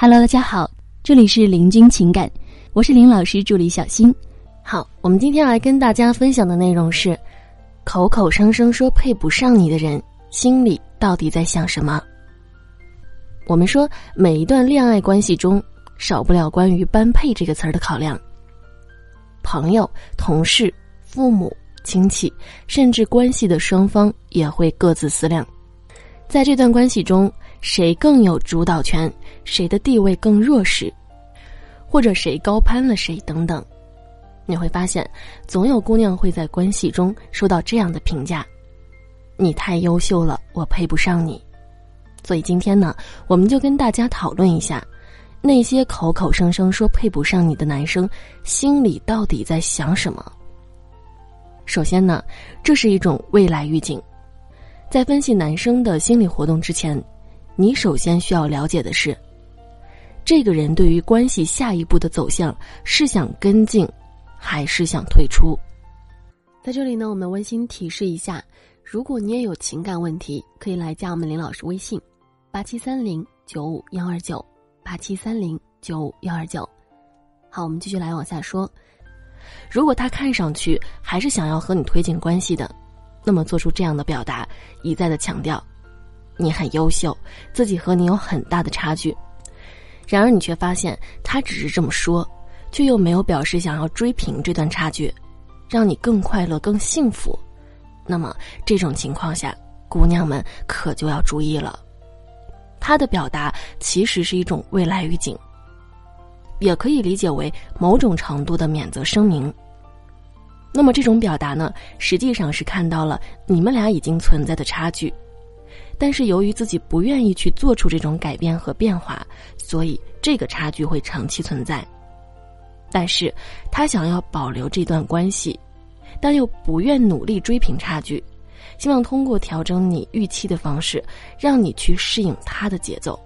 Hello，大家好，这里是林君情感，我是林老师助理小新。好，我们今天来跟大家分享的内容是：口口声声说配不上你的人，心里到底在想什么？我们说，每一段恋爱关系中，少不了关于“般配”这个词儿的考量。朋友、同事、父母、亲戚，甚至关系的双方也会各自思量，在这段关系中。谁更有主导权？谁的地位更弱势？或者谁高攀了谁？等等，你会发现，总有姑娘会在关系中受到这样的评价：“你太优秀了，我配不上你。”所以今天呢，我们就跟大家讨论一下，那些口口声声说配不上你的男生，心里到底在想什么？首先呢，这是一种未来预警，在分析男生的心理活动之前。你首先需要了解的是，这个人对于关系下一步的走向是想跟进，还是想退出？在这里呢，我们温馨提示一下：如果你也有情感问题，可以来加我们林老师微信：八七三零九五幺二九八七三零九五幺二九。好，我们继续来往下说。如果他看上去还是想要和你推进关系的，那么做出这样的表达，一再的强调。你很优秀，自己和你有很大的差距，然而你却发现他只是这么说，却又没有表示想要追平这段差距，让你更快乐、更幸福。那么这种情况下，姑娘们可就要注意了。他的表达其实是一种未来预警，也可以理解为某种程度的免责声明。那么这种表达呢，实际上是看到了你们俩已经存在的差距。但是由于自己不愿意去做出这种改变和变化，所以这个差距会长期存在。但是他想要保留这段关系，但又不愿努力追平差距，希望通过调整你预期的方式，让你去适应他的节奏。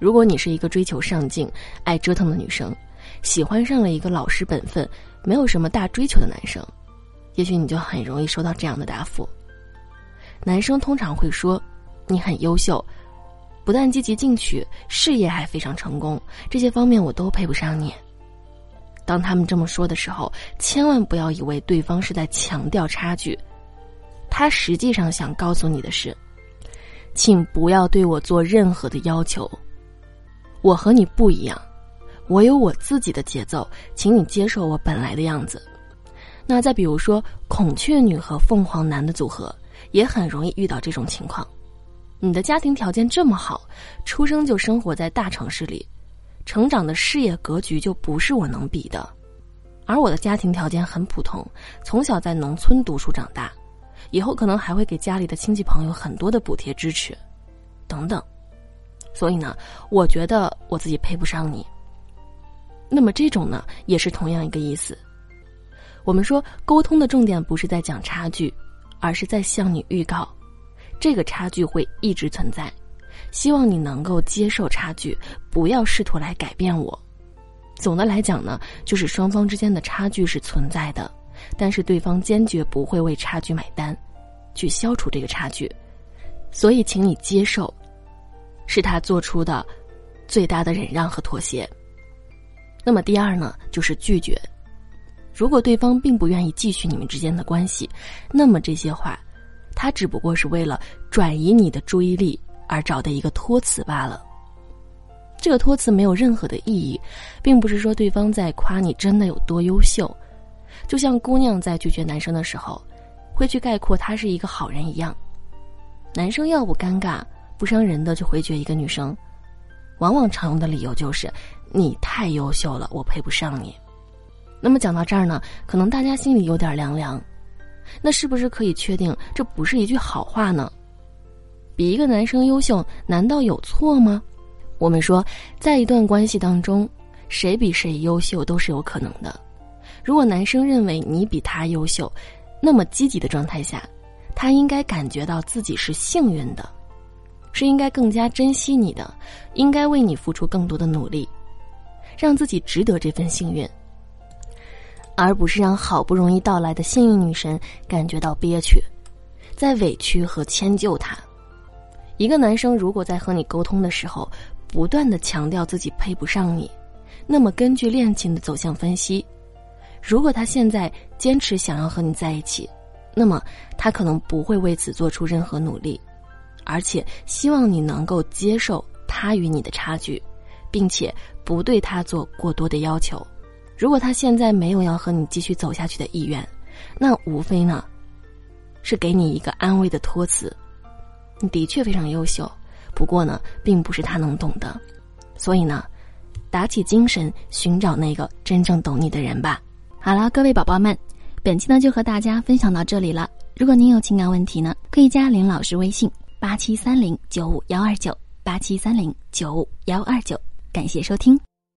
如果你是一个追求上进、爱折腾的女生，喜欢上了一个老实本分、没有什么大追求的男生，也许你就很容易收到这样的答复。男生通常会说。你很优秀，不但积极进取，事业还非常成功，这些方面我都配不上你。当他们这么说的时候，千万不要以为对方是在强调差距，他实际上想告诉你的是，请不要对我做任何的要求，我和你不一样，我有我自己的节奏，请你接受我本来的样子。那再比如说，孔雀女和凤凰男的组合，也很容易遇到这种情况。你的家庭条件这么好，出生就生活在大城市里，成长的事业格局就不是我能比的，而我的家庭条件很普通，从小在农村读书长大，以后可能还会给家里的亲戚朋友很多的补贴支持，等等，所以呢，我觉得我自己配不上你。那么这种呢，也是同样一个意思。我们说沟通的重点不是在讲差距，而是在向你预告。这个差距会一直存在，希望你能够接受差距，不要试图来改变我。总的来讲呢，就是双方之间的差距是存在的，但是对方坚决不会为差距买单，去消除这个差距。所以，请你接受，是他做出的最大的忍让和妥协。那么第二呢，就是拒绝。如果对方并不愿意继续你们之间的关系，那么这些话。他只不过是为了转移你的注意力而找的一个托词罢了。这个托词没有任何的意义，并不是说对方在夸你真的有多优秀，就像姑娘在拒绝男生的时候，会去概括他是一个好人一样。男生要不尴尬不伤人的就回绝一个女生，往往常用的理由就是你太优秀了，我配不上你。那么讲到这儿呢，可能大家心里有点凉凉。那是不是可以确定这不是一句好话呢？比一个男生优秀，难道有错吗？我们说，在一段关系当中，谁比谁优秀都是有可能的。如果男生认为你比他优秀，那么积极的状态下，他应该感觉到自己是幸运的，是应该更加珍惜你的，应该为你付出更多的努力，让自己值得这份幸运。而不是让好不容易到来的幸运女神感觉到憋屈，在委屈和迁就她。一个男生如果在和你沟通的时候不断的强调自己配不上你，那么根据恋情的走向分析，如果他现在坚持想要和你在一起，那么他可能不会为此做出任何努力，而且希望你能够接受他与你的差距，并且不对他做过多的要求。如果他现在没有要和你继续走下去的意愿，那无非呢，是给你一个安慰的托词。你的确非常优秀，不过呢，并不是他能懂的。所以呢，打起精神寻找那个真正懂你的人吧。好了，各位宝宝们，本期呢就和大家分享到这里了。如果您有情感问题呢，可以加林老师微信八七三零九五幺二九八七三零九五幺二九。感谢收听。